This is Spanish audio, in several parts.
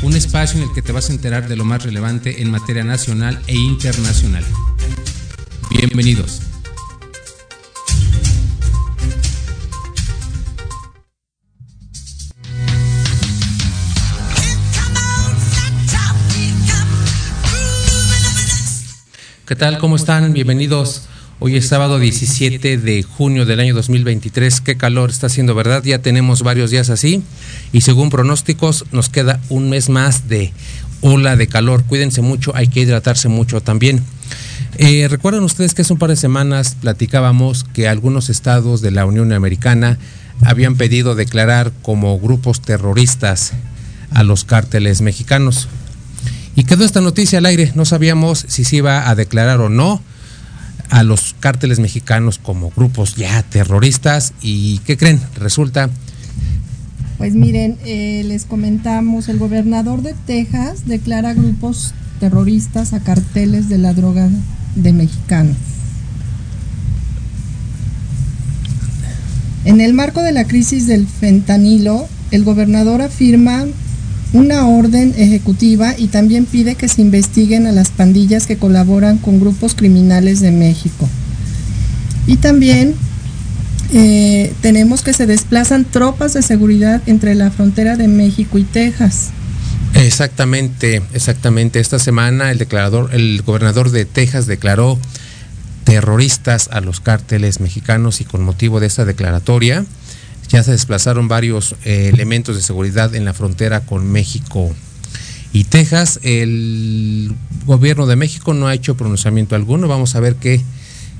Un espacio en el que te vas a enterar de lo más relevante en materia nacional e internacional. Bienvenidos. ¿Qué tal? ¿Cómo están? Bienvenidos. Hoy es sábado 17 de junio del año 2023. Qué calor está haciendo, ¿verdad? Ya tenemos varios días así y según pronósticos nos queda un mes más de ola de calor. Cuídense mucho, hay que hidratarse mucho también. Eh, Recuerdan ustedes que hace un par de semanas platicábamos que algunos estados de la Unión Americana habían pedido declarar como grupos terroristas a los cárteles mexicanos. Y quedó esta noticia al aire, no sabíamos si se iba a declarar o no a los cárteles mexicanos como grupos ya terroristas. ¿Y qué creen? Resulta... Pues miren, eh, les comentamos, el gobernador de Texas declara grupos terroristas a carteles de la droga de mexicanos. En el marco de la crisis del fentanilo, el gobernador afirma una orden ejecutiva y también pide que se investiguen a las pandillas que colaboran con grupos criminales de México. Y también eh, tenemos que se desplazan tropas de seguridad entre la frontera de México y Texas. Exactamente, exactamente. Esta semana el declarador, el gobernador de Texas declaró terroristas a los cárteles mexicanos y con motivo de esta declaratoria ya se desplazaron varios eh, elementos de seguridad en la frontera con México y Texas. El gobierno de México no ha hecho pronunciamiento alguno. Vamos a ver qué,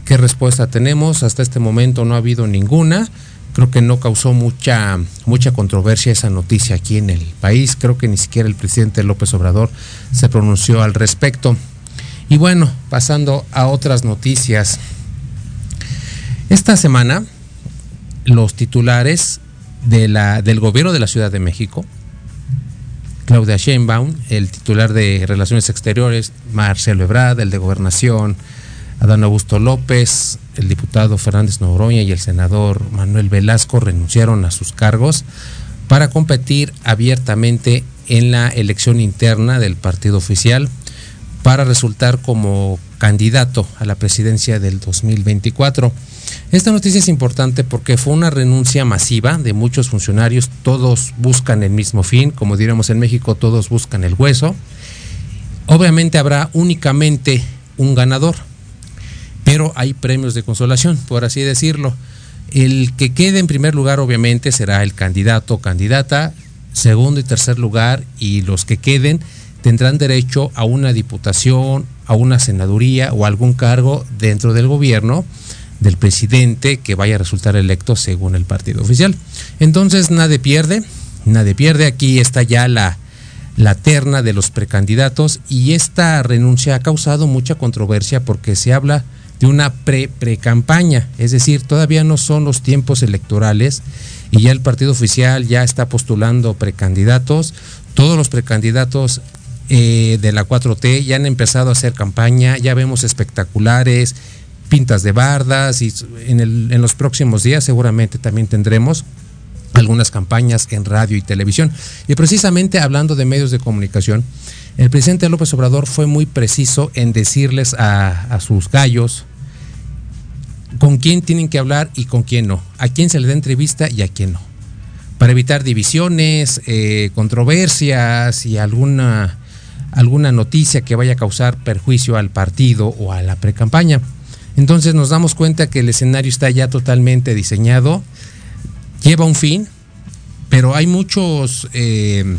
qué respuesta tenemos. Hasta este momento no ha habido ninguna. Creo que no causó mucha, mucha controversia esa noticia aquí en el país. Creo que ni siquiera el presidente López Obrador se pronunció al respecto. Y bueno, pasando a otras noticias. Esta semana los titulares de la, del gobierno de la Ciudad de México, Claudia Sheinbaum, el titular de Relaciones Exteriores, Marcelo Ebrard, el de Gobernación, Adán Augusto López, el diputado Fernández Noroña y el senador Manuel Velasco renunciaron a sus cargos para competir abiertamente en la elección interna del partido oficial para resultar como candidato a la presidencia del 2024. Esta noticia es importante porque fue una renuncia masiva de muchos funcionarios, todos buscan el mismo fin, como diríamos en México, todos buscan el hueso. Obviamente habrá únicamente un ganador, pero hay premios de consolación, por así decirlo. El que quede en primer lugar obviamente será el candidato o candidata, segundo y tercer lugar, y los que queden tendrán derecho a una diputación, a una senaduría o algún cargo dentro del gobierno del presidente que vaya a resultar electo según el partido oficial. Entonces nadie pierde, nadie pierde. Aquí está ya la, la terna de los precandidatos y esta renuncia ha causado mucha controversia porque se habla de una pre-pre-campaña, es decir, todavía no son los tiempos electorales y ya el partido oficial ya está postulando precandidatos. Todos los precandidatos eh, de la 4T ya han empezado a hacer campaña, ya vemos espectaculares, pintas de bardas y en, el, en los próximos días seguramente también tendremos algunas campañas en radio y televisión. Y precisamente hablando de medios de comunicación, el presidente López Obrador fue muy preciso en decirles a, sus gallos con quién tienen que hablar y con quién no, a quién se le da entrevista y a quién no, para evitar divisiones, eh, controversias y alguna, alguna noticia que vaya a causar perjuicio al partido o a la precampaña. Entonces nos damos cuenta que el escenario está ya totalmente diseñado, lleva un fin, pero hay muchos, eh,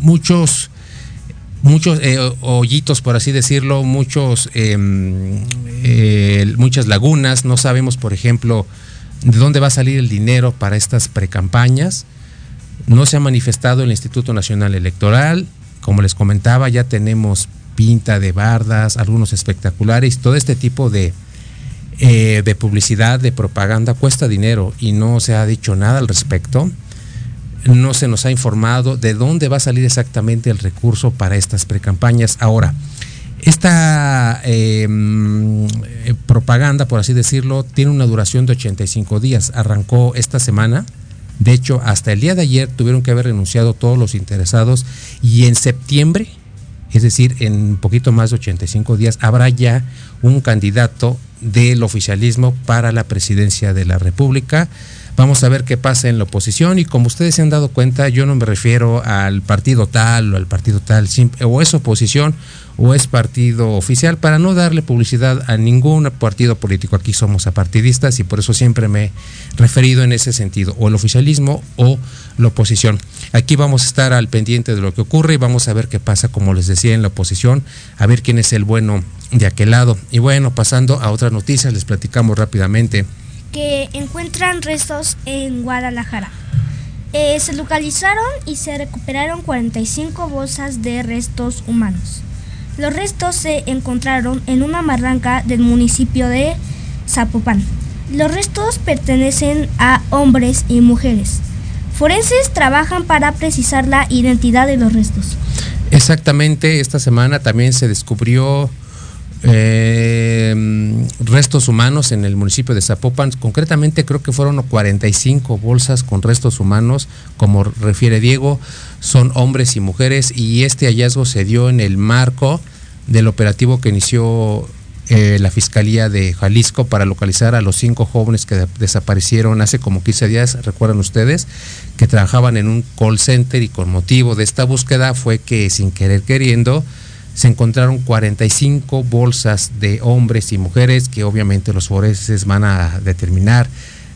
muchos, muchos eh, hoyitos, por así decirlo, muchos, em, muchas lagunas. No sabemos, por ejemplo, de dónde va a salir el dinero para estas precampañas. No se ha manifestado el Instituto Nacional Electoral como les comentaba, ya tenemos pinta de bardas, algunos espectaculares, todo este tipo de, eh, de publicidad, de propaganda cuesta dinero y no se ha dicho nada al respecto. No se nos ha informado de dónde va a salir exactamente el recurso para estas precampañas. Ahora, esta em, propaganda, por así decirlo, tiene una duración de 85 días. Arrancó esta semana. De hecho, hasta el día de ayer tuvieron que haber renunciado todos los interesados y en septiembre es decir, en poquito más de 85 días habrá ya un candidato del oficialismo para la presidencia de la República. Vamos a ver qué pasa en la oposición y como ustedes se han dado cuenta, yo no me refiero al partido tal o al partido tal, o es oposición o es partido oficial, para no darle publicidad a ningún partido político. Aquí somos apartidistas y por eso siempre me he referido en ese sentido, o el oficialismo o la oposición. Aquí vamos a estar al pendiente de lo que ocurre y vamos a ver qué pasa, como les decía, en la oposición, a ver quién es el bueno de aquel lado. Y bueno, pasando a otras noticias, les platicamos rápidamente que encuentran restos en Guadalajara. Eh, se localizaron y se recuperaron 45 bolsas de restos humanos. Los restos se encontraron en una barranca del municipio de Zapopan. Los restos pertenecen a hombres y mujeres. Forenses trabajan para precisar la identidad de los restos. Exactamente, esta semana también se descubrió eh, restos humanos en el municipio de Zapopan. Concretamente creo que fueron 45 bolsas con restos humanos, como refiere Diego, son hombres y mujeres y este hallazgo se dio en el marco del operativo que inició eh, la Fiscalía de Jalisco para localizar a los cinco jóvenes que desaparecieron hace como 15 días, recuerdan ustedes, que trabajaban en un call center y con motivo de esta búsqueda fue que sin querer queriendo, se encontraron 45 bolsas de hombres y mujeres que obviamente los forenses van a determinar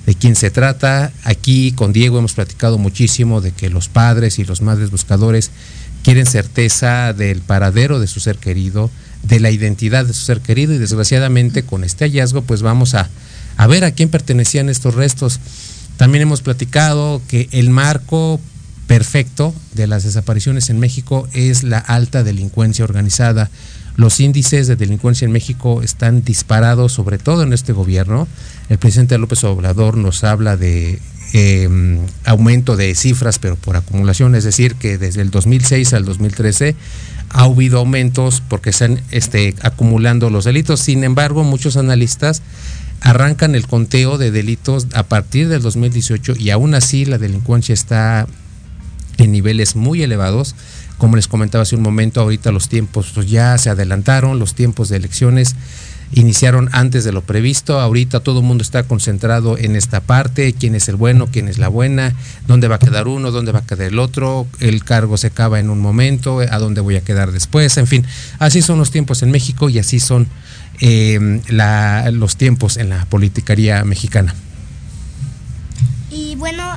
de quién se trata. Aquí con Diego hemos platicado muchísimo de que los padres y los madres buscadores quieren certeza del paradero de su ser querido, de la identidad de su ser querido y desgraciadamente con este hallazgo pues vamos a, a ver a quién pertenecían estos restos. También hemos platicado que el marco perfecto de las desapariciones en México es la alta delincuencia organizada. Los índices de delincuencia en México están disparados, sobre todo en este gobierno. El presidente López Obrador nos habla de em, aumento de cifras, pero por acumulación, es decir, que desde el 2006 al 2013 ha habido aumentos porque están este, acumulando los delitos. Sin embargo, muchos analistas arrancan el conteo de delitos a partir del 2018 y aún así la delincuencia está en niveles muy elevados. Como les comentaba hace un momento, ahorita los tiempos pues, ya se adelantaron, los tiempos de elecciones iniciaron antes de lo previsto. Ahorita todo el mundo está concentrado en esta parte, quién es el bueno, quién es la buena, dónde va a quedar uno, dónde va a quedar el otro, el cargo se acaba en un momento, a dónde voy a quedar después, en fin, así son los tiempos en México y así son eh, los tiempos en la politicaría mexicana.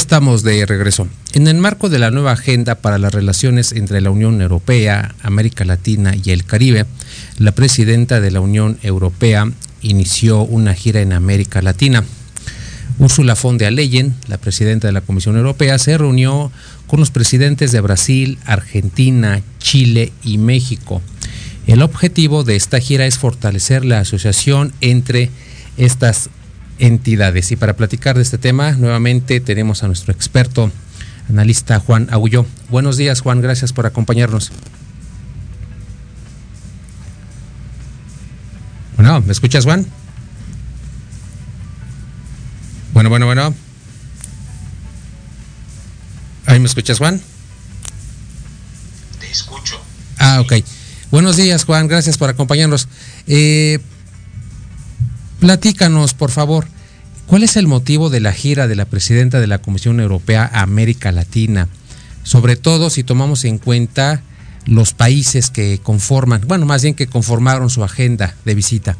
Estamos de regreso. En el marco de la nueva agenda para las relaciones entre la Unión Europea, América Latina y el Caribe, la presidenta de la Unión Europea inició una gira en América Latina. Ursula von der Leyen, la presidenta de la Comisión Europea, se reunió con los presidentes de Brasil, Argentina, Chile y México. El objetivo de esta gira es fortalecer la asociación entre estas entidades. Y para platicar de este tema, nuevamente tenemos a nuestro experto, analista Juan Agulló. Buenos días, Juan, gracias por acompañarnos. Bueno, ¿me escuchas, Juan? Bueno, bueno, bueno. ¿Ahí me escuchas, Juan? Te escucho. Ah, ok. Buenos días, Juan. Gracias por acompañarnos. Eh, platícanos, por favor, ¿cuál es el motivo de la gira de la presidenta de la Comisión Europea a América Latina? Sobre todo si tomamos en cuenta los países que conforman, bueno, más bien que conformaron su agenda de visita.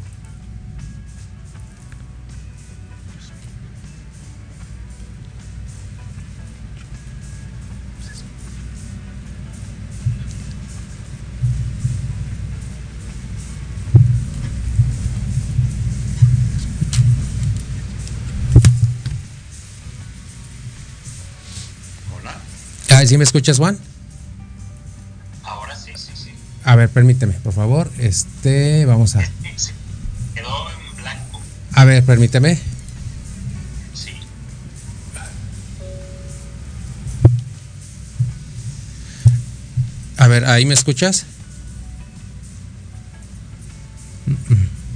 ¿Sí me escuchas, Juan? Ahora sí, sí, sí. A ver, permíteme, por favor. Este, vamos a. Sí, quedó en blanco. A ver, permíteme. Sí. A ver, ¿ahí me escuchas?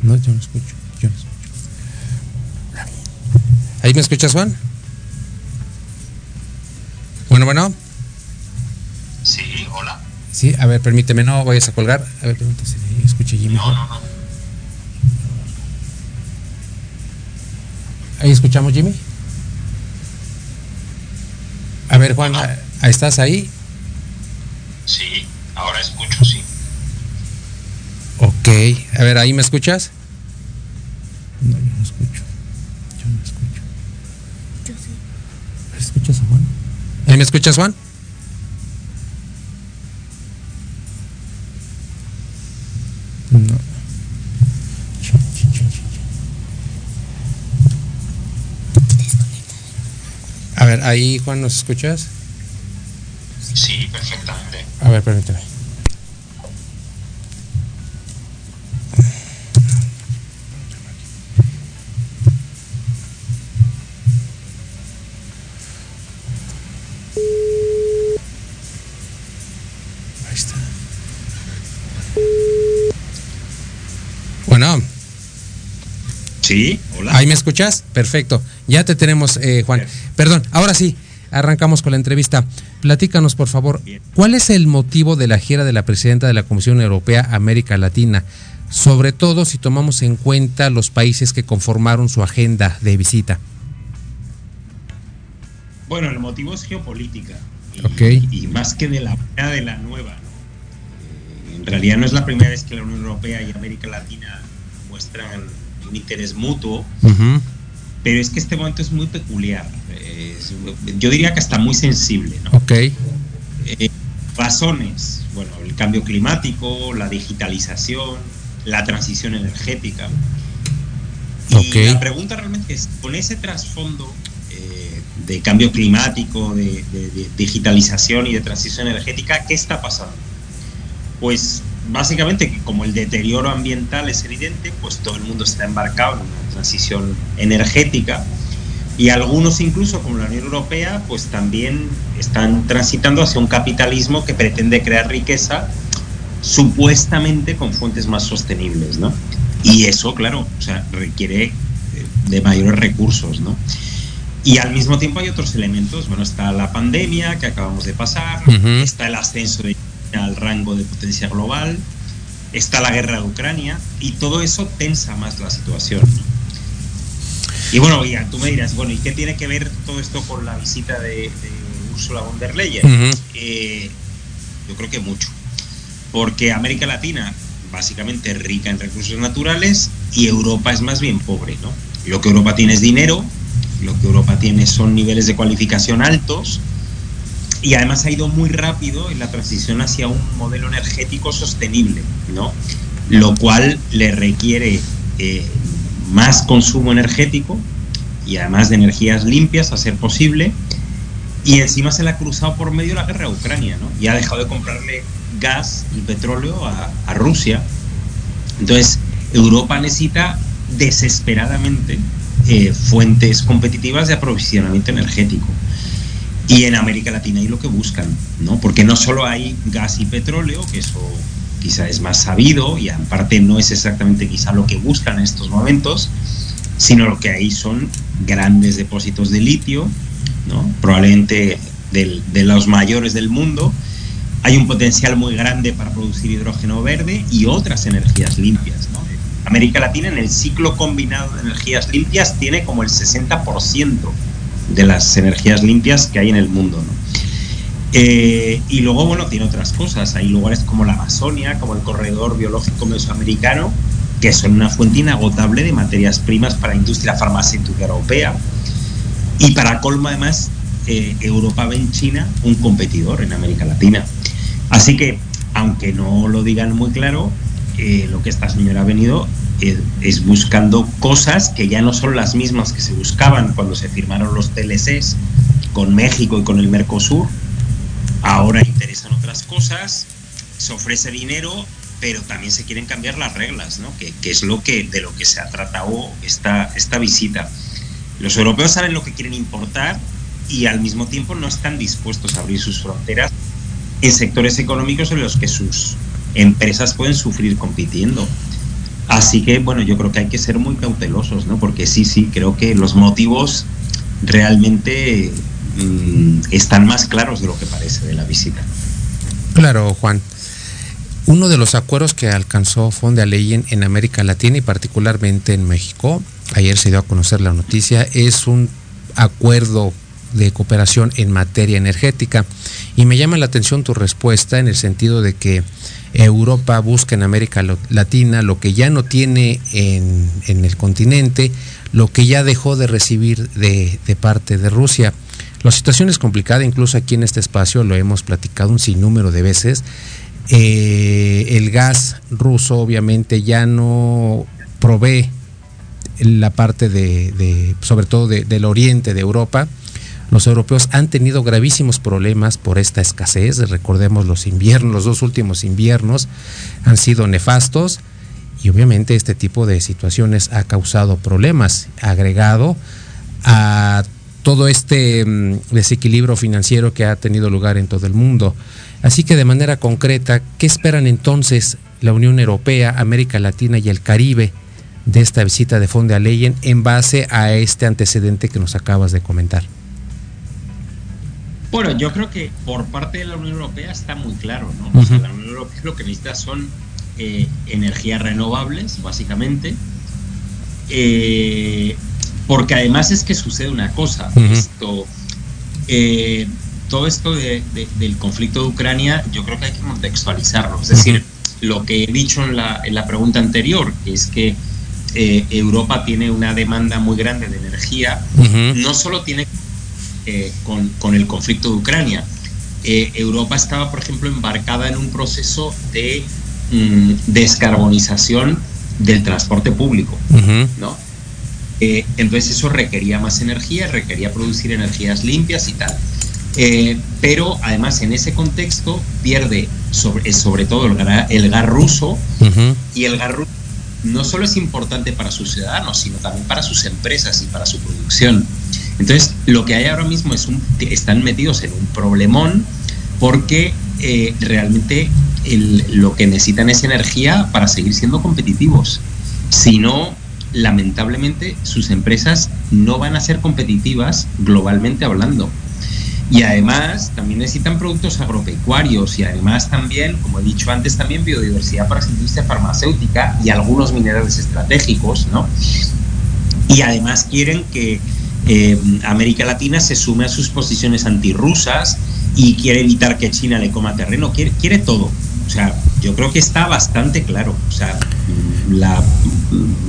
No, yo no escucho. Yo no escucho. ¿Ahí me escuchas, Juan? Bueno, bueno. Sí, hola. Sí, a ver, permíteme, no vayas a colgar. A ver, permíteme si escuche Jimmy. No, no, no. Ahí escuchamos, Jimmy. A ver, Juan, ¿estás ahí? Sí, ahora escucho, sí. Ok, a ver, ¿ahí me escuchas? No, yo no escucho. Yo no escucho. Yo sí. ¿Escuchas a Juan? ¿Ahí me escuchas, Juan? Ver, ahí Juan, ¿nos escuchas? Sí, perfectamente. A ver, permíteme. Ahí está. Bueno, Sí, hola. ¿ahí me escuchas? Perfecto. Ya te tenemos, eh, Juan. Perdón, ahora sí, arrancamos con la entrevista. Platícanos, por favor, Bien. ¿cuál es el motivo de la gira de la presidenta de la Comisión Europea América Latina? Sobre todo si tomamos en cuenta los países que conformaron su agenda de visita. Bueno, el motivo es geopolítica. Y, Ok. y más que de la de la nueva. ¿no? Eh, En realidad no es la primera vez que la Unión Europea y América Latina muestran interés mutuo, pero es que este momento es muy peculiar. Es- yo diría que hasta muy sensible. ¿no? Ok, Eh, razones, bueno, el cambio climático, la digitalización, la transición energética. Y Ok. la pregunta realmente es, con ese trasfondo eh, de cambio climático, de, de- de digitalización y de transición energética, ¿qué está pasando? Pues básicamente como el deterioro ambiental es evidente, pues todo el mundo está embarcado en una transición energética y algunos incluso como la Unión Europea pues también están transitando hacia un capitalismo que pretende crear riqueza supuestamente con fuentes más sostenibles, ¿no? Y eso, claro, o sea, requiere eh, de mayores recursos, ¿no? Y al mismo tiempo hay otros elementos, bueno, está la pandemia que acabamos de pasar, Ujú. está el ascenso de al rango de potencia global, está la guerra de Ucrania y todo eso tensa más la situación. Y bueno, ya, tú me dirás, bueno, ¿y qué tiene que ver todo esto con la visita de, de Ursula von der Leyen? Eh, yo creo que mucho. Porque América Latina, básicamente es rica en recursos naturales y Europa es más bien pobre, ¿no? Lo que Europa tiene es dinero lo que Europa tiene son niveles de cualificación altos y además ha ido muy rápido en la transición hacia un modelo energético sostenible, ¿no? Lo cual le requiere eh, más consumo energético y además de energías limpias a ser posible. Y encima se le ha cruzado por medio la guerra de Ucrania, ¿no? Y ha dejado de comprarle gas y petróleo a, a Rusia. Entonces, Europa necesita desesperadamente eh, fuentes competitivas de aprovisionamiento energético. Y en América Latina hay lo que buscan, ¿no? Porque no solo hay gas y petróleo, que eso quizá es más sabido y aparte no es exactamente quizá lo que buscan en estos momentos, sino lo que hay son grandes depósitos de litio, ¿no? probablemente del, de los mayores del mundo. Hay un potencial muy grande para producir hidrógeno verde y otras energías limpias. ¿no? América Latina en el ciclo combinado de energías limpias tiene como el 60% de las energías limpias que hay en el mundo. ¿no? Eh, y luego, bueno, tiene otras cosas. Hay lugares como la Amazonia, como el corredor biológico mesoamericano, que son una fuente inagotable de materias primas para la industria farmacéutica europea. Y para colmo, además, eh, Europa ve en China un competidor en América Latina. Así que, aunque no lo digan muy claro, eh, lo que esta señora ha venido es, es, buscando cosas que ya no son las mismas que se buscaban cuando se firmaron los TLCs con México y con el Mercosur, Ahora interesan otras cosas, se ofrece dinero, pero también se quieren cambiar las reglas, ¿no? que, que, es lo que, de lo que se ha tratado esta, esta visita. Los europeos saben lo que quieren importar y al mismo tiempo no están dispuestos a abrir sus fronteras en sectores económicos en los que sus empresas pueden sufrir compitiendo. Así que, bueno, yo creo que hay que ser muy cautelosos, ¿no? Porque sí, sí, creo que los motivos realmente mmm, están más claros de lo que parece de la visita. Claro, Juan. Uno de los acuerdos que alcanzó von der Leyen en América Latina y particularmente en México, ayer se dio a conocer la noticia, es un acuerdo de cooperación en materia energética. Y me llama la atención tu respuesta en el sentido de que Europa busca en América Latina lo que ya no tiene en, en el continente, lo que ya dejó de recibir de, de parte de Rusia. La situación es complicada, incluso aquí en este espacio lo hemos platicado un sinnúmero de veces. Eh, el gas ruso obviamente ya no provee la parte de, de sobre todo de, del oriente de Europa. Los europeos han tenido gravísimos problemas por esta escasez. Recordemos los inviernos, los dos últimos inviernos han sido nefastos y obviamente este tipo de situaciones ha causado problemas, agregado a todo este mm, desequilibrio financiero que ha tenido lugar en todo el mundo. Así que de manera concreta, ¿qué esperan entonces la Unión Europea, América Latina y el Caribe de esta visita de von der Leyen en base a este antecedente que nos acabas de comentar? Bueno, yo creo que por parte de la Unión Europea está muy claro, ¿no? Uh -huh. o sea, la Unión Europea lo que necesita son eh, energías renovables, básicamente. Eh, porque además es que sucede una cosa, uh -huh. esto, eh, todo esto de, de, del conflicto de Ucrania, yo creo que hay que contextualizarlo. Es decir, lo que he dicho en la, en la pregunta anterior, que es que eh, Europa tiene una demanda muy grande de energía, uh -huh. no solo tiene eh, con, con, el conflicto de Ucrania, eh, Europa estaba, por ejemplo, embarcada en un proceso de mm, descarbonización del transporte público, ¿no? Eh, entonces eso requería más energía, requería producir energías limpias y tal. Eh, pero además en ese contexto pierde sobre, sobre todo el, el gas ruso uh -huh. y el gas ruso no solo es importante para sus ciudadanos, sino también para sus empresas y para su producción. Entonces lo que hay ahora mismo es un, están metidos en un problemón porque eh, realmente lo que necesitan es energía para seguir siendo competitivos. Si no, lamentablemente sus empresas no van a ser competitivas globalmente hablando. Y además también necesitan productos agropecuarios y además también, como he dicho antes, también biodiversidad para su industria farmacéutica y algunos minerales estratégicos, ¿no? Y además quieren que eh, América Latina se sume a sus posiciones antirrusas y quiere evitar que China le coma terreno, quiere, quiere todo. O sea, yo creo que está bastante claro. O sea, la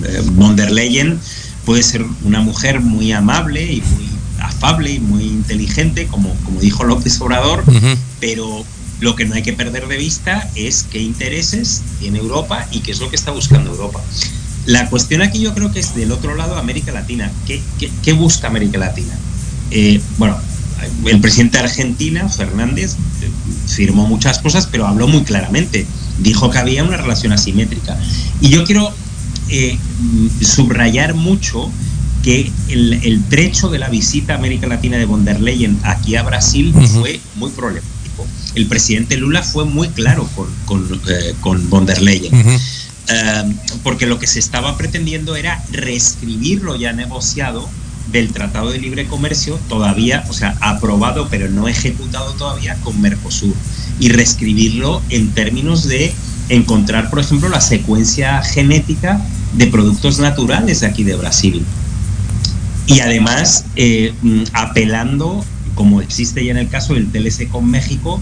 eh, von der Leyen puede ser una mujer muy amable y muy afable y muy inteligente, como, como dijo López Obrador, pero lo que no hay que perder de vista es qué intereses tiene Europa y qué es lo que está buscando Europa. La cuestión aquí yo creo que es del otro lado América Latina. ¿Qué, qué, busca América Latina? Eh, bueno, el presidente de Argentina, Fernández, firmó muchas cosas, pero habló muy claramente. Dijo que había una relación asimétrica. Y yo quiero eh, subrayar mucho que el, trecho de la visita a América Latina de von der Leyen aquí a Brasil fue muy problemático. El presidente Lula fue muy claro con, con, eh, von der Leyen. Eh, porque lo que se estaba pretendiendo era reescribir lo ya negociado del Tratado de Libre Comercio, todavía, o sea, aprobado pero no ejecutado todavía con Mercosur, y reescribirlo en términos de encontrar, por ejemplo, la secuencia genética de productos naturales aquí de Brasil. Y además, eh, mm, apelando, como existe ya en el caso del TLC con México,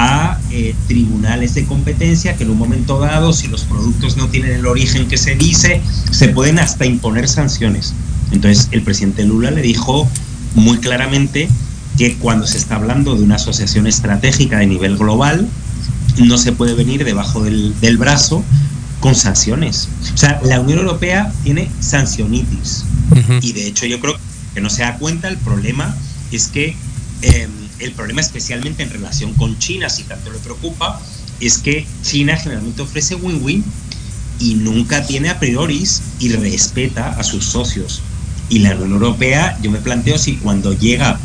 a eh, tribunales de competencia que en un momento dado, si los productos no tienen el origen que se dice, se pueden hasta imponer sanciones. Entonces, el presidente Lula le dijo muy claramente que cuando se está hablando de una asociación estratégica de nivel global, no se puede venir debajo del, del brazo con sanciones. O sea, la Unión Europea tiene sancionitis. Y de hecho yo creo que no se da cuenta, el problema es que, em, el problema especialmente en relación con China, si tanto le preocupa, es que China generalmente ofrece win-win y nunca tiene a priori y respeta a sus socios. Y la Unión Europea, yo me planteo si cuando llega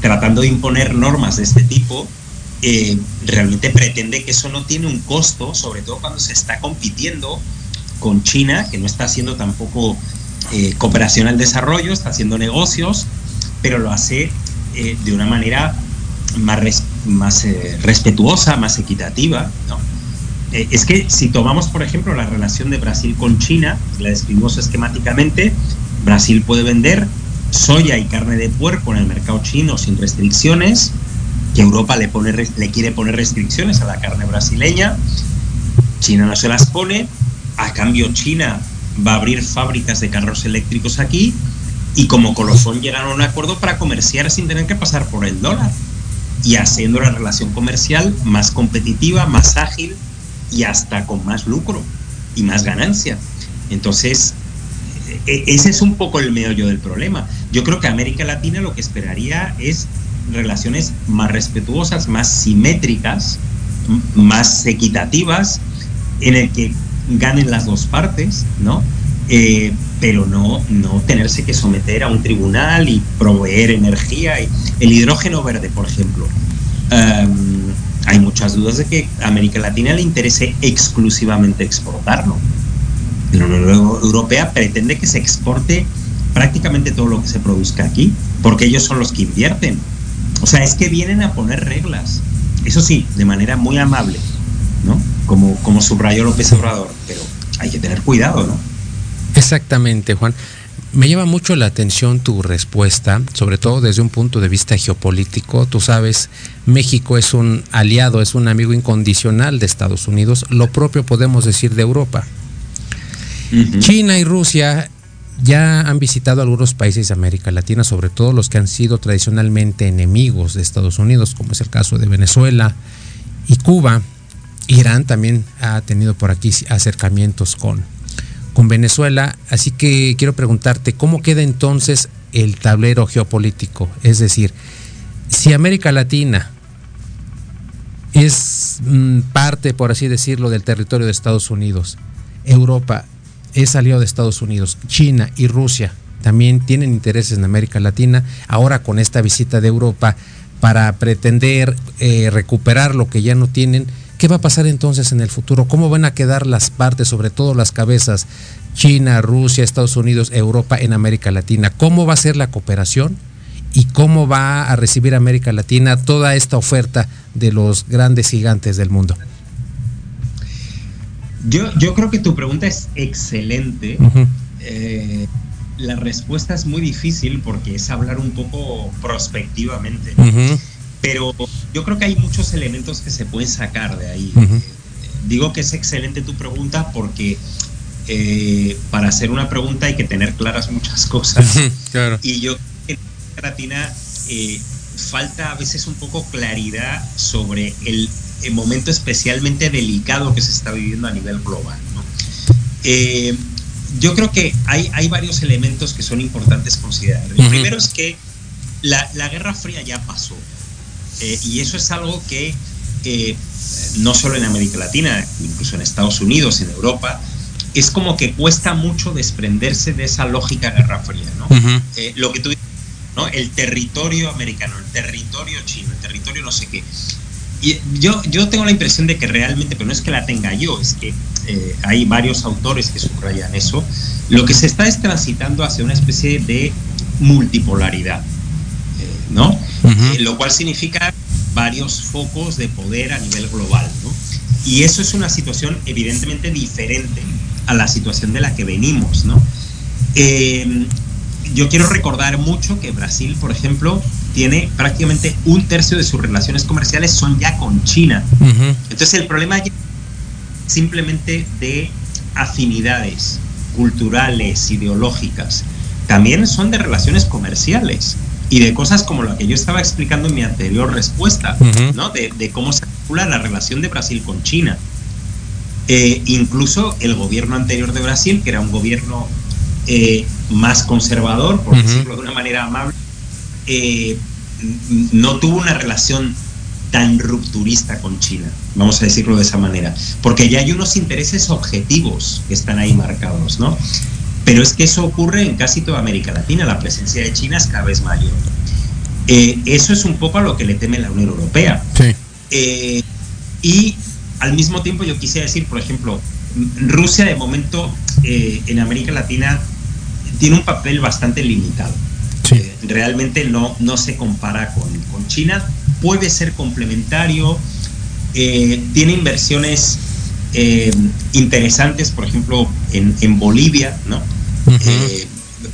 tratando de imponer normas de este tipo, eh, realmente pretende que eso no tiene un costo, sobre todo cuando se está compitiendo con China, que no está haciendo tampoco eh, cooperación al desarrollo, está haciendo negocios, pero lo hace eh, de una manera más, más respetuosa, más equitativa. es que si tomamos, por ejemplo, la relación de Brasil con China, la describimos esquemáticamente, Brasil puede vender soya y carne de puerco en el mercado chino sin restricciones, que Europa le, pone, le quiere poner restricciones a la carne brasileña, China no se las pone, a cambio China va a abrir fábricas de carros eléctricos aquí y como colofón llegaron a un acuerdo para comerciar sin tener que pasar por el dólar y haciendo la relación comercial más competitiva, más ágil y hasta con más lucro y más ganancia. Entonces, e, ese es un poco el meollo del problema. Yo creo que América Latina lo que esperaría es relaciones más respetuosas, más simétricas, más equitativas, en el que ganen las dos partes, ¿no? Eh, pero no, no tenerse que someter a un tribunal y proveer energía. El hidrógeno verde, por ejemplo. Em, hay muchas dudas de que a América Latina le interese exclusivamente exportarlo. La Unión Europea pretende que se exporte prácticamente todo lo que se produzca aquí, porque ellos son los que invierten. O sea, es que vienen a poner reglas. Eso sí, de manera muy amable, ¿no? Como, como subrayó López Obrador, pero hay que tener cuidado, ¿no? Exactamente, Juan. Me llama mucho la atención tu respuesta, sobre todo desde un punto de vista geopolítico. Tú sabes, México es un aliado, es un amigo incondicional de Estados Unidos. Lo propio podemos decir de Europa. China y Rusia ya han visitado algunos países de América Latina, sobre todo los que han sido tradicionalmente enemigos de Estados Unidos, como es el caso de Venezuela y Cuba. Irán también ha tenido por aquí acercamientos con, con Venezuela. Así que quiero preguntarte, ¿cómo queda entonces el tablero geopolítico? Es decir, si América Latina es mm, parte, por así decirlo, del territorio de Estados Unidos, Europa es aliado de Estados Unidos. China y Rusia también tienen intereses en América Latina. Ahora con esta visita de Europa para pretender eh, recuperar lo que ya no tienen, ¿qué va a pasar entonces en el futuro? ¿Cómo van a quedar las partes, sobre todo las cabezas, China, Rusia, Estados Unidos, Europa en América Latina? ¿Cómo va a ser la cooperación? ¿Y cómo va a recibir América Latina toda esta oferta de los grandes gigantes del mundo? Yo, yo creo que tu pregunta es excelente. Eh, la respuesta es muy difícil porque es hablar un poco prospectivamente. Pero yo creo que hay muchos elementos que se pueden sacar de ahí. Digo que es excelente tu pregunta porque eh, para hacer una pregunta hay que tener claras muchas cosas. claro. Y yo en Latina eh, falta a veces un poco claridad sobre el, el, momento especialmente delicado que se está viviendo a nivel global. ¿no? Eh, yo creo que hay, hay, varios elementos que son importantes considerar. El uh -huh. primero es que la, la, Guerra Fría ya pasó. Eh, y eso es algo que eh, no solo en América Latina, incluso en Estados Unidos, en Europa, es como que cuesta mucho desprenderse de esa lógica Guerra Fría. ¿no? Uh -huh. eh, lo que tú ¿no? El territorio americano, el territorio chino, el territorio no sé qué. Y yo, yo tengo la impresión de que realmente, pero no es que la tenga yo, es que eh, hay varios autores que subrayan eso, lo que se está es transitando hacia una especie de multipolaridad, ¿no? Uh -huh. eh, lo cual significa varios focos de poder a nivel global, ¿no? Y eso es una situación evidentemente diferente a la situación de la que venimos, ¿no? Eh, yo quiero recordar mucho que Brasil, por ejemplo, tiene prácticamente un tercio de sus relaciones comerciales son ya con China. Uh -huh. Entonces el problema es simplemente de afinidades culturales, ideológicas, también son de relaciones comerciales y de cosas como lo que yo estaba explicando en mi anterior respuesta, uh -huh. ¿no? De, de, cómo se articula la relación de Brasil con China. Eh, incluso el gobierno anterior de Brasil, que era un gobierno eh, más conservador, por uh -huh. decirlo de una manera amable, eh, no tuvo una relación tan rupturista con China, vamos a decirlo de esa manera, porque ya hay unos intereses objetivos que están ahí marcados, ¿no? Pero es que eso ocurre en casi toda América Latina, la presencia de China es cada vez mayor. Eh, eso es un poco a lo que le teme la Unión Europea. Sí. Eh, y al mismo tiempo yo quisiera decir, por ejemplo, Rusia de momento eh, en América Latina tiene un papel bastante limitado. Sí. Realmente no, no se compara con, con China. Puede ser complementario. Tiene inversiones interesantes, por ejemplo, en, en Bolivia, ¿no? Uh -huh.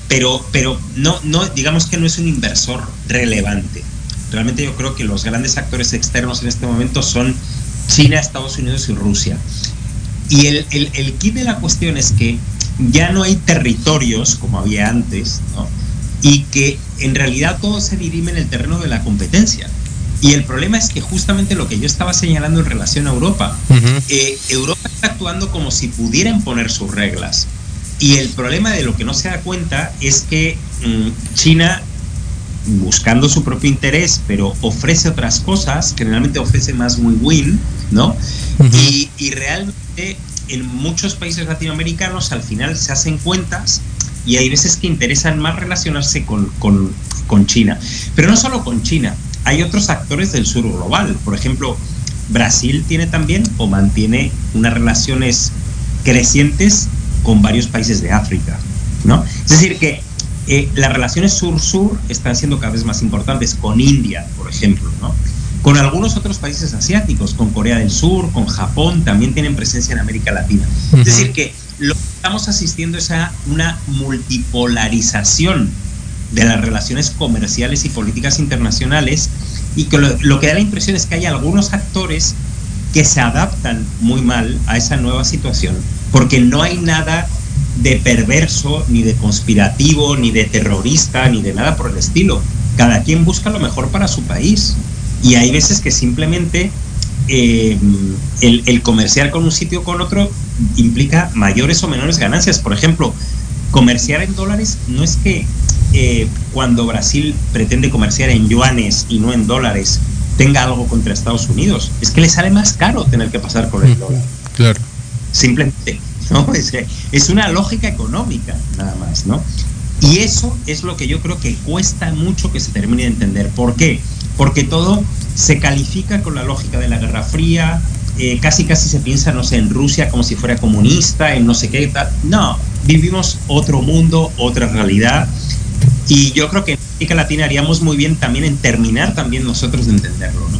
pero pero no, no, digamos que no es un inversor relevante. Realmente yo creo que los grandes actores externos en este momento son China, Estados Unidos y Rusia. Y el, el, el kit de la cuestión es que ya no hay territorios como había antes, ¿no? y que en realidad todo se dirime en el terreno de la competencia. Y el problema es que justamente lo que yo estaba señalando en relación a Europa, uh -huh. eh, Europa está actuando como si pudiera imponer sus reglas. Y el problema de lo que no se da cuenta es que mmm, China, buscando su propio interés, pero ofrece otras cosas, generalmente ofrece más win-win, ¿no? Uh -huh. y, y realmente en muchos países latinoamericanos al final se hacen cuentas y hay veces que interesan más relacionarse con, con, con, China. Pero no solo con China, hay otros actores del sur global. Por ejemplo, Brasil tiene también o mantiene unas relaciones crecientes con varios países de África. ¿no? Es decir, que eh, las relaciones sur-sur están siendo cada vez más importantes con India, por ejemplo. ¿no? Con algunos otros países asiáticos, con Corea del Sur, con Japón, también tienen presencia en América Latina. Uh -huh. Es decir, que lo que estamos asistiendo es a una multipolarización de las relaciones comerciales y políticas internacionales y que lo, lo, que da la impresión es que hay algunos actores que se adaptan muy mal a esa nueva situación porque no hay nada de perverso, ni de conspirativo, ni de terrorista, ni de nada por el estilo. Cada quien busca lo mejor para su país y hay veces que simplemente eh, el, el, comerciar con un sitio o con otro implica mayores o menores ganancias. Por ejemplo, comerciar en dólares no es que eh, cuando Brasil pretende comerciar en yuanes y no en dólares tenga algo contra Estados Unidos, es que le sale más caro tener que pasar por el dólar. Claro. Simplemente, ¿no? Es, es una lógica económica, nada más, ¿no? Y eso es lo que yo creo que cuesta mucho que se termine de entender. ¿Por qué? Porque todo se califica con la lógica de la Guerra Fría, eh, casi casi se piensa, no sé, en Rusia como si fuera comunista, en no sé qué tal. No, vivimos otro mundo, otra realidad. Y yo creo que en América Latina haríamos muy bien también en terminar también nosotros de entenderlo, ¿no?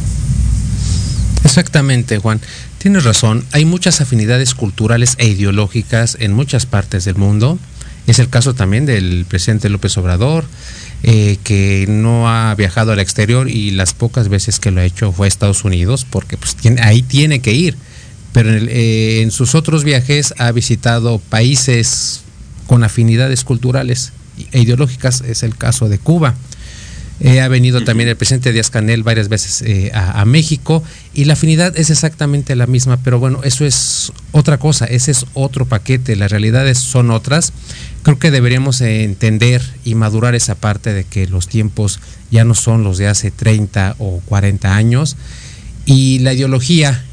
Exactamente, Juan. Tienes razón. Hay muchas afinidades culturales e ideológicas en muchas partes del mundo. Es el caso también del presidente López Obrador, eh, que no ha viajado al exterior y las pocas veces que lo ha hecho fue a Estados Unidos, porque pues tiene, ahí tiene que ir. pero en, sus otros viajes ha visitado países con afinidades culturales e ideológicas, es el caso de Cuba. Eh, ha venido también el presidente Díaz Canel varias veces eh, a, México y la afinidad es exactamente la misma, pero bueno, eso es otra cosa, ese es otro paquete, las realidades son otras. Creo que deberíamos entender y madurar esa parte de que los tiempos ya no son los de hace 30 o 40 años y la ideología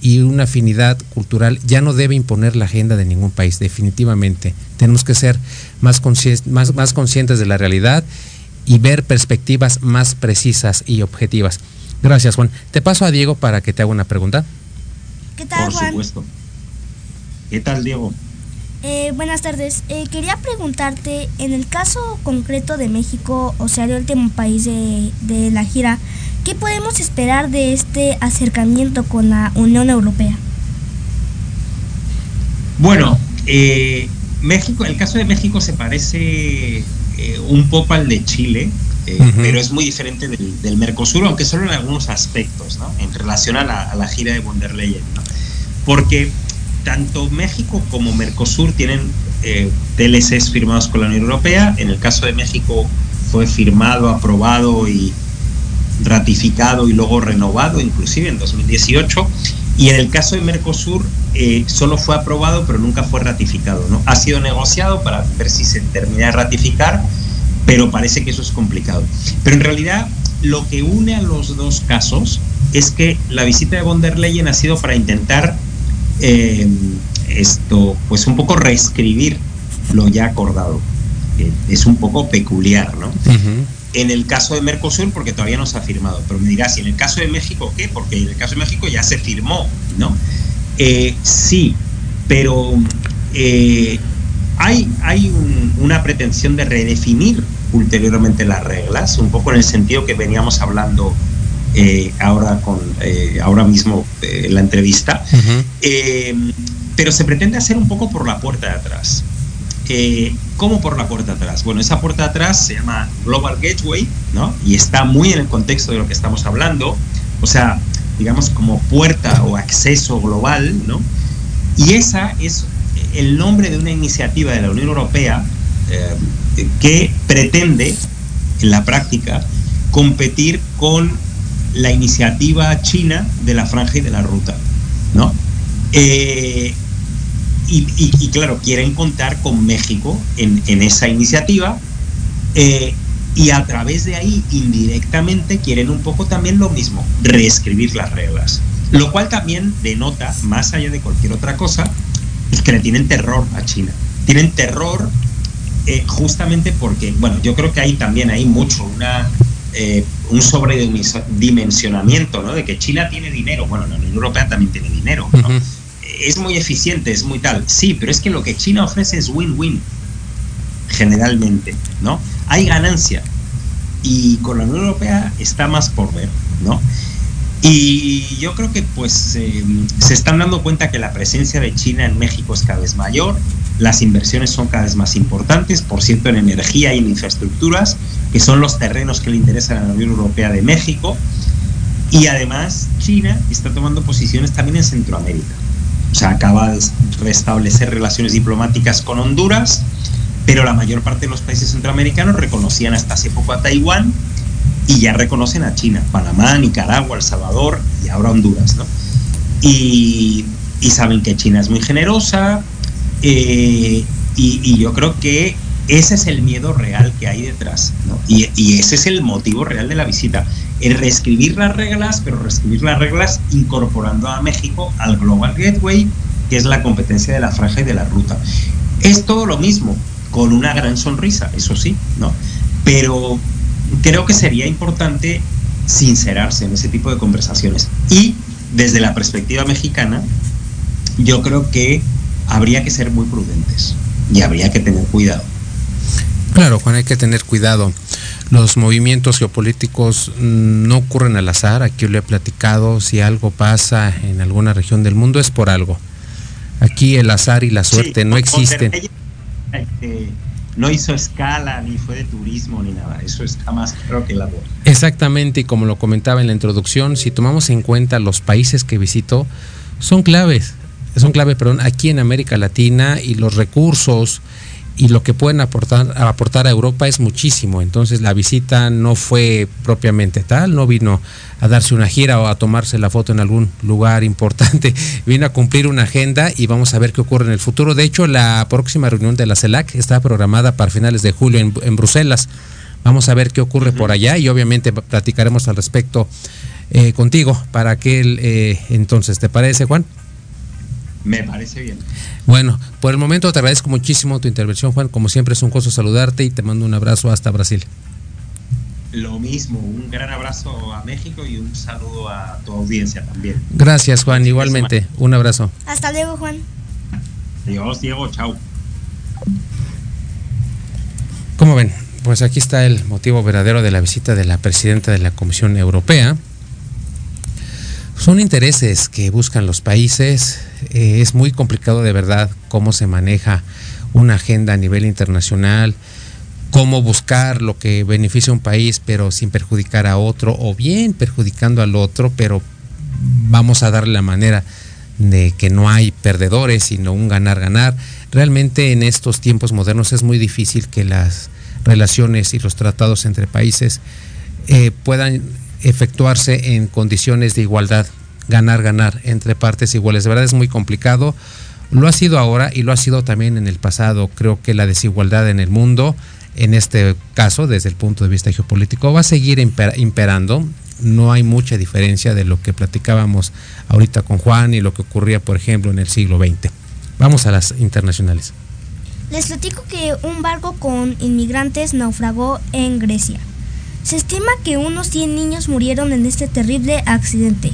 y una afinidad cultural ya no debe imponer la agenda de ningún país, definitivamente. Tenemos que ser más, más, más conscientes de la realidad y ver perspectivas más precisas y objetivas. Gracias, Juan. Te paso a Diego para que te haga una pregunta. ¿Qué tal, Por supuesto. ¿Qué tal, Diego? Eh, buenas tardes. Eh, quería preguntarte, en el caso concreto de México, o sea, el último país de, de la gira, ¿qué podemos esperar de este acercamiento con la Unión Europea? Bueno, eh, México, el caso de México se parece eh, un poco al de Chile, eh, pero es muy diferente del, Mercosur, aunque solo en algunos aspectos, ¿no? En relación a la, gira de von der Leyen, Porque tanto México como Mercosur tienen eh, TLCs firmados con la Unión Europea. En el caso de México fue firmado, aprobado y ratificado y luego renovado, inclusive en 2018. Y en el caso de Mercosur eh, solo fue aprobado pero nunca fue ratificado. ¿no? Ha sido negociado para ver si se termina de ratificar, pero parece que eso es complicado. Pero en realidad lo que une a los dos casos es que la visita de von der Leyen ha sido para intentar eh, esto, pues un poco reescribir lo ya acordado. es un poco peculiar, ¿no? en el caso de Mercosur porque todavía no se ha firmado. Pero me dirás, ¿y en el caso de México qué? Porque en el caso de México ya se firmó, ¿no? Eh, sí, pero eh, hay, hay una pretensión de redefinir ulteriormente las reglas, un poco en el sentido que veníamos hablando eh, ahora, con, ahora mismo en la entrevista, pero se pretende hacer un poco por la puerta de atrás. ¿Cómo por la puerta atrás? Bueno, esa puerta atrás se llama Global Gateway, ¿no? Y está muy en el contexto de lo que estamos hablando, o sea, digamos como puerta o acceso global, ¿no? Y esa es el nombre de una iniciativa de la Unión Europea eh, que pretende, en la práctica, competir con la iniciativa china de la franja y de la ruta, ¿no? Eh, y, claro, quieren contar con México en, esa iniciativa eh, y a través de ahí indirectamente quieren un poco también lo mismo, reescribir las reglas. Lo cual también denota, más allá de cualquier otra cosa, es que le tienen terror a China. Tienen terror eh, justamente porque, bueno, yo creo que ahí también hay mucho una, eh, un sobredimensionamiento, ¿no? De que China tiene dinero. Bueno, la Unión Europea también tiene dinero, ¿no? es muy eficiente, es muy tal. Sí, pero es que lo que China ofrece es win-win, generalmente, ¿no? Hay ganancia. Y con la Unión Europea está más por ver, ¿no? Y yo creo que pues em, se están dando cuenta que la presencia de China en México es cada vez mayor, las inversiones son cada vez más importantes, por cierto, en energía y en infraestructuras, que son los terrenos que le interesan a la Unión Europea de México. Y además China está tomando posiciones también en Centroamérica. O sea, acaba de restablecer relaciones diplomáticas con Honduras, pero la mayor parte de los países centroamericanos reconocían hasta hace poco a Taiwán y ya reconocen a China, Panamá, Nicaragua, El Salvador y ahora Honduras, ¿no? Y, saben que China es muy generosa eh, y, yo creo que ese es el miedo real que hay detrás, ¿no? Y, y ese es el motivo real de la visita el reescribir las reglas, pero reescribir las reglas incorporando a México al Global Gateway, que es la competencia de la franja y de la ruta. Es todo lo mismo, con una gran sonrisa, eso sí, ¿no? Pero creo que sería importante sincerarse en ese tipo de conversaciones. Y desde la perspectiva mexicana, yo creo que habría que ser muy prudentes y habría que tener cuidado. Claro, Juan, hay que tener cuidado. Los movimientos geopolíticos mm, no ocurren al azar. Aquí lo he platicado. Si algo pasa en alguna región del mundo es por algo. Aquí el azar y la suerte no existen. No hizo escala, ni fue de turismo, ni nada. Eso está más claro que la voz. Exactamente, y como lo comentaba en la introducción, si tomamos en cuenta los países que visitó, son claves, son clave, perdón, aquí en América Latina y los recursos y lo que pueden aportar, aportar a Europa es muchísimo. Entonces la visita no fue propiamente tal, no vino a darse una gira o a tomarse la foto en algún lugar importante, vino a cumplir una agenda y vamos a ver qué ocurre en el futuro. De hecho, la próxima reunión de la CELAC está programada para finales de julio en, Bruselas. Vamos a ver qué ocurre por allá y obviamente platicaremos al respecto eh, contigo para aquel eh, entonces. ¿Te parece, Juan? Me parece bien. Bueno, por el momento te agradezco muchísimo tu intervención, Juan. Como siempre es un gusto saludarte y te mando un abrazo hasta Brasil. Lo mismo, un gran abrazo a México y un saludo a tu audiencia también. Gracias, Juan. Igualmente, un abrazo. Hasta luego, Juan. Adiós, Diego. Chao. Como ven, pues aquí está el motivo verdadero de la visita de la presidenta de la Comisión Europea. Son intereses que buscan los países. Eh, es muy complicado de verdad cómo se maneja una agenda a nivel internacional, cómo buscar lo que beneficia a un país pero sin perjudicar a otro o bien perjudicando al otro, pero vamos a darle la manera de que no hay perdedores, sino un ganar-ganar. Realmente en estos tiempos modernos es muy difícil que las relaciones y los tratados entre países eh, puedan efectuarse en condiciones de igualdad, ganar, ganar entre partes iguales. De verdad es muy complicado. Lo ha sido ahora y lo ha sido también en el pasado. Creo que la desigualdad en el mundo, en este caso, desde el punto de vista geopolítico, va a seguir imperando. No hay mucha diferencia de lo que platicábamos ahorita con Juan y lo que ocurría, por ejemplo, en el siglo XX. Vamos a las internacionales. Les platico que un barco con inmigrantes naufragó en Grecia. Se estima que unos 100 niños murieron en este terrible accidente.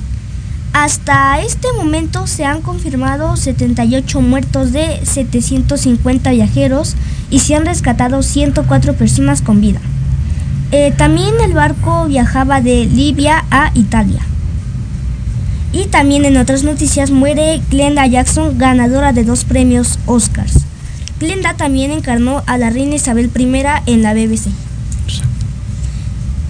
Hasta este momento se han confirmado 78 muertos de 750 viajeros y se han rescatado 104 personas con vida. Eh, también el barco viajaba de Libia a Italia. Y también en otras noticias muere Glenda Jackson, ganadora de dos premios Oscars. Glenda también encarnó a la reina Isabel I en la BBC.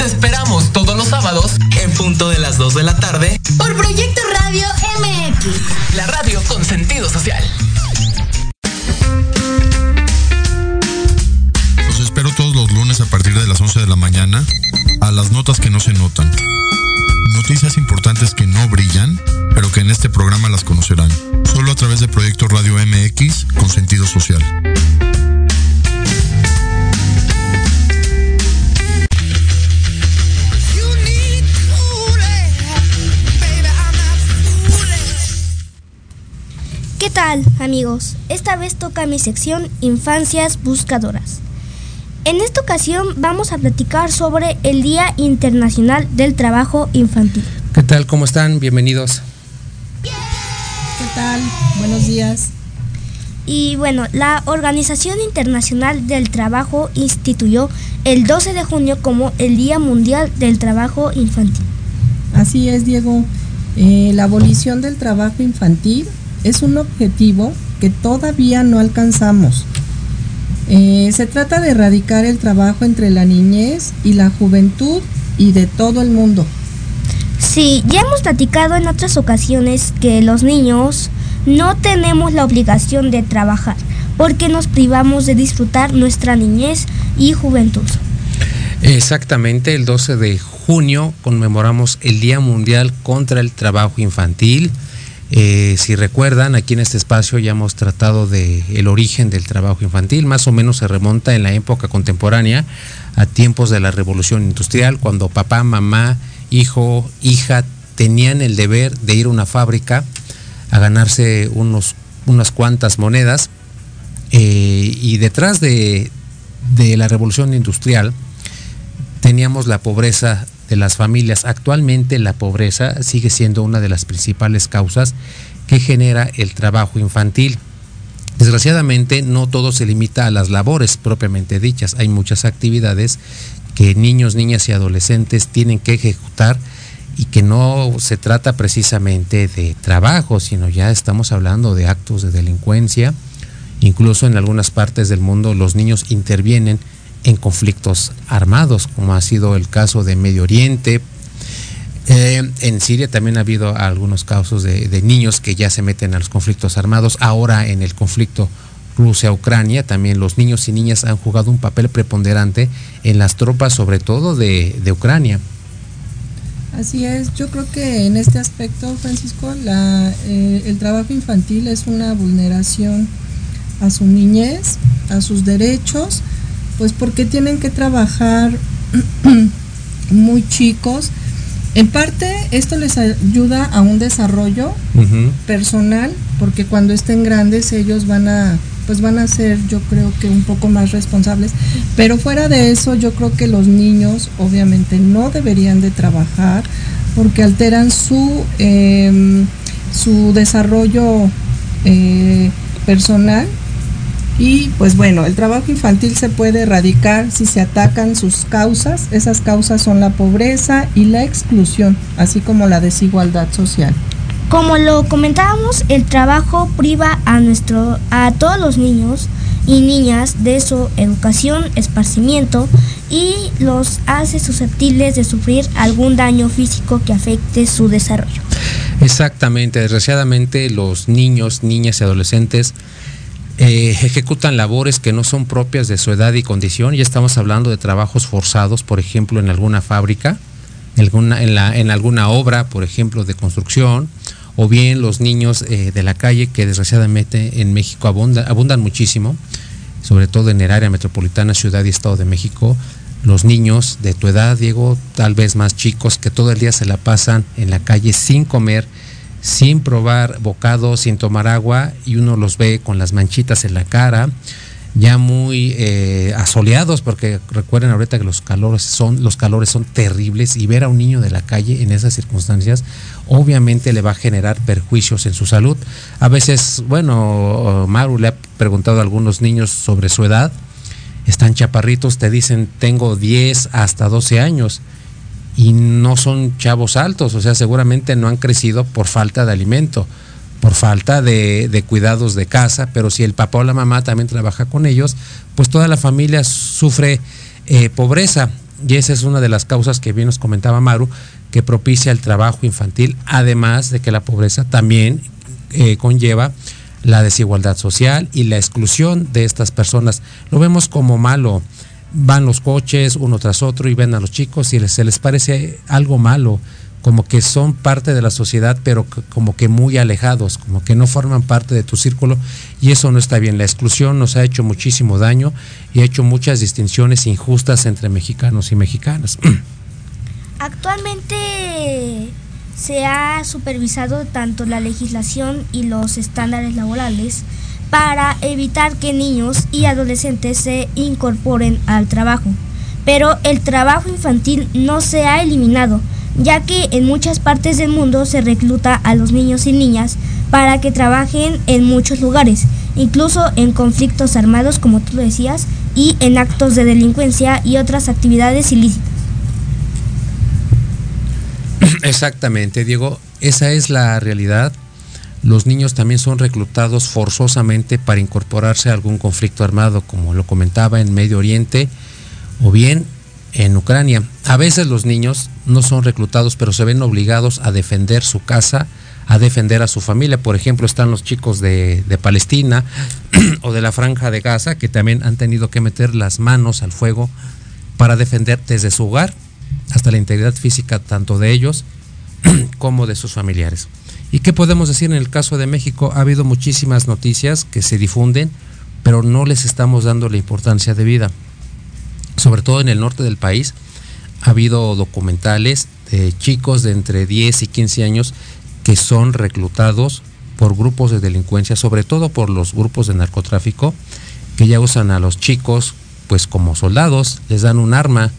Te esperamos todos los sábados en punto de las 2 de la tarde por Proyecto Radio MX. La radio con sentido social. Los espero todos los lunes a partir de las 11 de la mañana a las notas que no se notan. Noticias importantes que no brillan, pero que en este programa las conocerán. Solo a través de Proyecto Radio MX con sentido social. ¿Qué tal, amigos? Esta vez toca mi sección Infancias Buscadoras. En esta ocasión vamos a platicar sobre el Día Internacional del Trabajo Infantil. ¿Qué tal? ¿Cómo están? Bienvenidos. ¿Qué tal? Buenos días. Y bueno, la Organización Internacional del Trabajo instituyó el 12 de junio como el Día Mundial del Trabajo Infantil. Así es, Diego. Eh, la abolición del trabajo infantil es un objetivo que todavía no alcanzamos. Eh, se trata de erradicar el trabajo entre la niñez y la juventud y de todo el mundo. Sí, ya hemos platicado en otras ocasiones que los niños no tenemos la obligación de trabajar porque nos privamos de disfrutar nuestra niñez y juventud. Exactamente, el 12 de junio conmemoramos el Día Mundial contra el Trabajo Infantil. Eh, si recuerdan, aquí en este espacio ya hemos tratado de el origen del trabajo infantil, más o menos se remonta en la época contemporánea a tiempos de la revolución industrial, cuando papá, mamá, hijo, hija tenían el deber de ir a una fábrica a ganarse unos, unas cuantas monedas. Eh, y detrás de, de la revolución industrial teníamos la pobreza de las familias. Actualmente la pobreza sigue siendo una de las principales causas que genera el trabajo infantil. Desgraciadamente no todo se limita a las labores propiamente dichas. Hay muchas actividades que niños, niñas y adolescentes tienen que ejecutar y que no se trata precisamente de trabajo, sino ya estamos hablando de actos de delincuencia. Incluso en algunas partes del mundo los niños intervienen en conflictos armados, como ha sido el caso de Medio Oriente. Eh, en Siria también ha habido algunos casos de, niños que ya se meten a los conflictos armados. Ahora en el conflicto Rusia-Ucrania también los niños y niñas han jugado un papel preponderante en las tropas, sobre todo de, de Ucrania. Así es, yo creo que en este aspecto, Francisco, la, eh, el trabajo infantil es una vulneración a su niñez, a sus derechos, pues porque tienen que trabajar muy chicos. En parte esto les ayuda a un desarrollo uh -huh. personal, porque cuando estén grandes ellos van a pues van a ser yo creo que un poco más responsables, pero fuera de eso yo creo que los niños obviamente no deberían de trabajar porque alteran su eh, su desarrollo eh, personal y pues bueno, el trabajo infantil se puede erradicar si se atacan sus causas. Esas causas son la pobreza y la exclusión, así como la desigualdad social. Como lo comentábamos, el trabajo priva a nuestro a todos los niños y niñas de su educación, esparcimiento y los hace susceptibles de sufrir algún daño físico que afecte su desarrollo. Exactamente, desgraciadamente los niños, niñas y adolescentes eh, ejecutan labores que no son propias de su edad y condición. Ya estamos hablando de trabajos forzados, por ejemplo, en alguna fábrica, en alguna, la, obra, por ejemplo, de construcción, o bien los niños eh, de la calle, que desgraciadamente en México abunda, abundan muchísimo, sobre todo en el área metropolitana, Ciudad y Estado de México. Los niños de tu edad, Diego, tal vez más chicos, que todo el día se la pasan en la calle sin comer, sin probar bocado, sin tomar agua, y uno los ve con las manchitas en la cara, ya muy eh, asoleados, porque recuerden ahorita que los calores son, los calores son terribles, y ver a un niño de la calle en esas circunstancias, obviamente le va a generar perjuicios en su salud. A veces, bueno, Maru le ha preguntado a algunos niños sobre su edad, están chaparritos, te dicen tengo 10 hasta 12 años y no son chavos altos, o sea, seguramente no han crecido por falta de alimento, por falta de, de, cuidados de casa, pero si el papá o la mamá también trabaja con ellos, pues toda la familia sufre eh, pobreza. Y esa es una de las causas que bien nos comentaba Maru, que propicia el trabajo infantil, además de que la pobreza también eh, conlleva la desigualdad social y la exclusión de estas personas. Lo vemos como malo van los coches uno tras otro y ven a los chicos y se les parece algo malo, como que son parte de la sociedad, pero como que muy alejados, como que no forman parte de tu círculo y eso no está bien. La exclusión nos ha hecho muchísimo daño y ha hecho muchas distinciones injustas entre mexicanos y mexicanas. Actualmente se ha supervisado tanto la legislación y los estándares laborales para evitar que niños y adolescentes se incorporen al trabajo. Pero el trabajo infantil no se ha eliminado, ya que en muchas partes del mundo se recluta a los niños y niñas para que trabajen en muchos lugares, incluso en conflictos armados, como tú decías, y en actos de delincuencia y otras actividades ilícitas. Exactamente, Diego, esa es la realidad los niños también son reclutados forzosamente para incorporarse a algún conflicto armado, como lo comentaba en Medio Oriente o bien en Ucrania. A veces los niños no son reclutados, pero se ven obligados a defender su casa, a defender a su familia. Por ejemplo, están los chicos de, Palestina o de la franja de Gaza que también han tenido que meter las manos al fuego para defender desde su hogar hasta la integridad física tanto de ellos como de sus familiares. ¿Y qué podemos decir en el caso de México? Ha habido muchísimas noticias que se difunden, pero no les estamos dando la importancia de vida. Sobre todo en el norte del país ha habido documentales de chicos de entre 10 y 15 años que son reclutados por grupos de delincuencia, sobre todo por los grupos de narcotráfico, que ya usan a los chicos pues como soldados, les dan un arma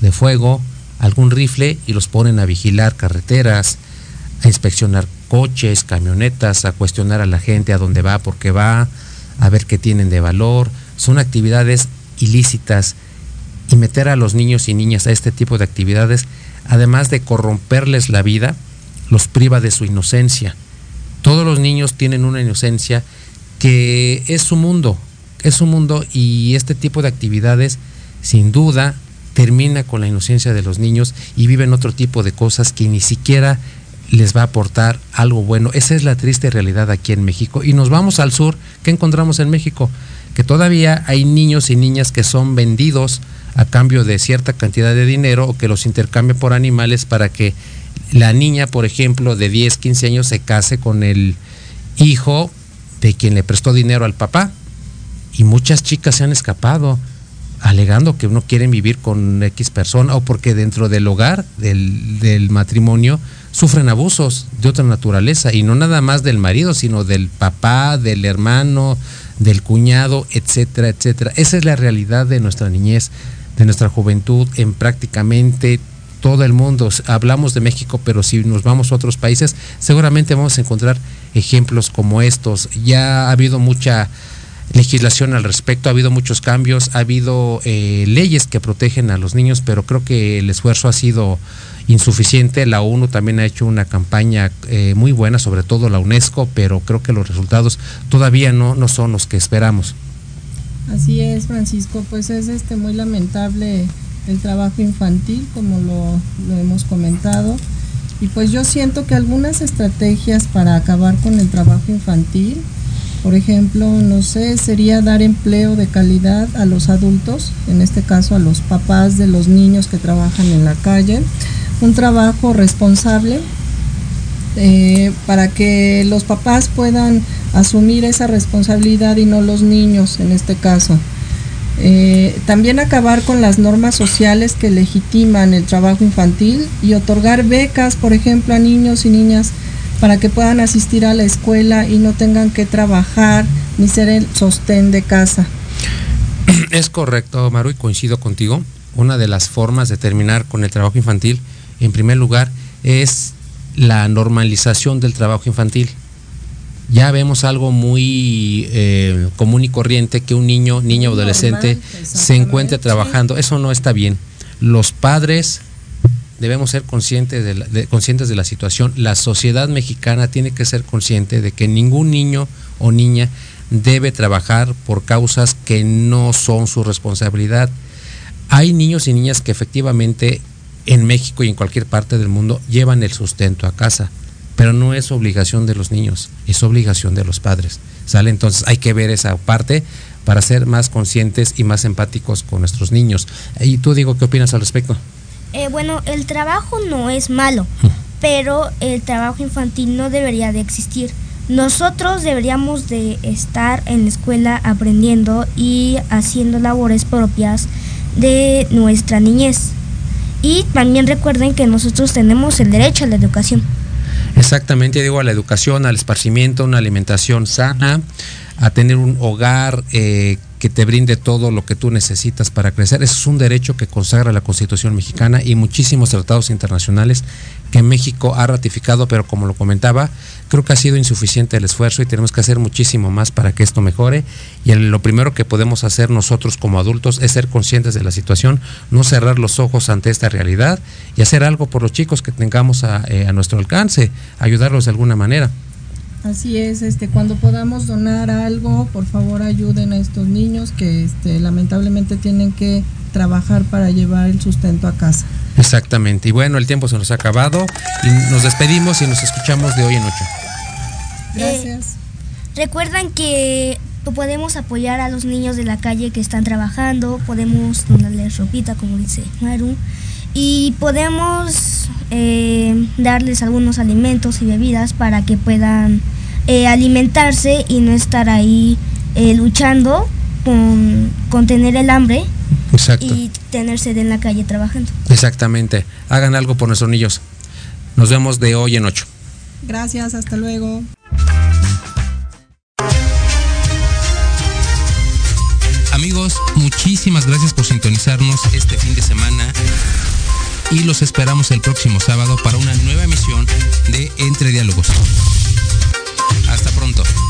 de fuego, algún rifle y los ponen a vigilar carreteras, a inspeccionar coches, camionetas, a cuestionar a la gente a dónde va, por qué va, a ver qué tienen de valor. Son actividades ilícitas y meter a los niños y niñas a este tipo de actividades, además de corromperles la vida, los priva de su inocencia. Todos los niños tienen una inocencia que es su mundo, es su mundo y este tipo de actividades sin duda termina con la inocencia de los niños y viven otro tipo de cosas que ni siquiera les va a aportar algo bueno. Esa es la triste realidad aquí en México. Y nos vamos al sur. ¿Qué encontramos en México? Que todavía hay niños y niñas que son vendidos a cambio de cierta cantidad de dinero o que los intercambian por animales para que la niña, por ejemplo, de 10, 15 años se case con el hijo de quien le prestó dinero al papá. Y muchas chicas se han escapado alegando que no quieren vivir con X persona o porque dentro del hogar, del, del matrimonio, sufren abusos de otra naturaleza y no nada más del marido, sino del papá, del hermano, del cuñado, etcétera, etcétera. Esa es la realidad de nuestra niñez, de nuestra juventud en prácticamente todo el mundo. Hablamos de México, pero si nos vamos a otros países, seguramente vamos a encontrar ejemplos como estos. Ya ha habido mucha legislación al respecto, ha habido muchos cambios, ha habido eh, leyes que protegen a los niños, pero creo que el esfuerzo ha sido insuficiente. La ONU también ha hecho una campaña eh, muy buena, sobre todo la UNESCO, pero creo que los resultados todavía no, no son los que esperamos. Así es, Francisco, pues es este muy lamentable el trabajo infantil, como lo, lo hemos comentado. Y pues yo siento que algunas estrategias para acabar con el trabajo infantil, por ejemplo, no sé, sería dar empleo de calidad a los adultos, en este caso a los papás de los niños que trabajan en la calle, un trabajo responsable eh, para que los papás puedan asumir esa responsabilidad y no los niños en este caso. Eh, también acabar con las normas sociales que legitiman el trabajo infantil y otorgar becas, por ejemplo, a niños y niñas para que puedan asistir a la escuela y no tengan que trabajar ni ser el sostén de casa. Es correcto, Maru, y coincido contigo. Una de las formas de terminar con el trabajo infantil en primer lugar, es la normalización del trabajo infantil. Ya vemos algo muy eh, común y corriente que un niño, niña o adolescente se encuentre trabajando. Eso no está bien. Los padres debemos ser conscientes de, la, conscientes de la situación. La sociedad mexicana tiene que ser consciente de que ningún niño o niña debe trabajar por causas que no son su responsabilidad. Hay niños y niñas que efectivamente en México y en cualquier parte del mundo llevan el sustento a casa, pero no es obligación de los niños, es obligación de los padres. ¿Sale? Entonces hay que ver esa parte para ser más conscientes y más empáticos con nuestros niños. ¿Y tú digo qué opinas al respecto? Eh, bueno, el trabajo no es malo, pero el trabajo infantil no debería de existir. Nosotros deberíamos de estar en la escuela aprendiendo y haciendo labores propias de nuestra niñez. Y también recuerden que nosotros tenemos el derecho a la educación. Exactamente, digo, a la educación, al esparcimiento, una alimentación sana, a tener un hogar eh, que te brinde todo lo que tú necesitas para crecer. Eso es un derecho que consagra la Constitución mexicana y muchísimos tratados internacionales que México ha ratificado, pero como lo comentaba, creo que ha sido insuficiente el esfuerzo y tenemos que hacer muchísimo más para que esto mejore. Y lo primero que podemos hacer nosotros como adultos es ser conscientes de la situación, no cerrar los ojos ante esta realidad y hacer algo por los chicos que tengamos a, eh, a nuestro alcance, ayudarlos de alguna manera. Así es, este, cuando podamos donar algo, por favor ayuden a estos niños que este, lamentablemente tienen que trabajar para llevar el sustento a casa. Exactamente. Y bueno, el tiempo se nos ha acabado y nos despedimos y nos escuchamos de hoy en ocho. Gracias. Eh, recuerdan que podemos apoyar a los niños de la calle que están trabajando, podemos donarles ropita, como dice Maru, y podemos eh, darles algunos alimentos y bebidas para que puedan eh, alimentarse y no estar ahí eh, luchando con, con, tener el hambre Exacto. y tener sed en la calle trabajando. Exactamente. Hagan algo por nuestros niños. Nos vemos de hoy en ocho. Gracias, hasta luego. Amigos, muchísimas gracias por sintonizarnos este fin de semana y los esperamos el próximo sábado para una nueva emisión de Entre Diálogos pronto.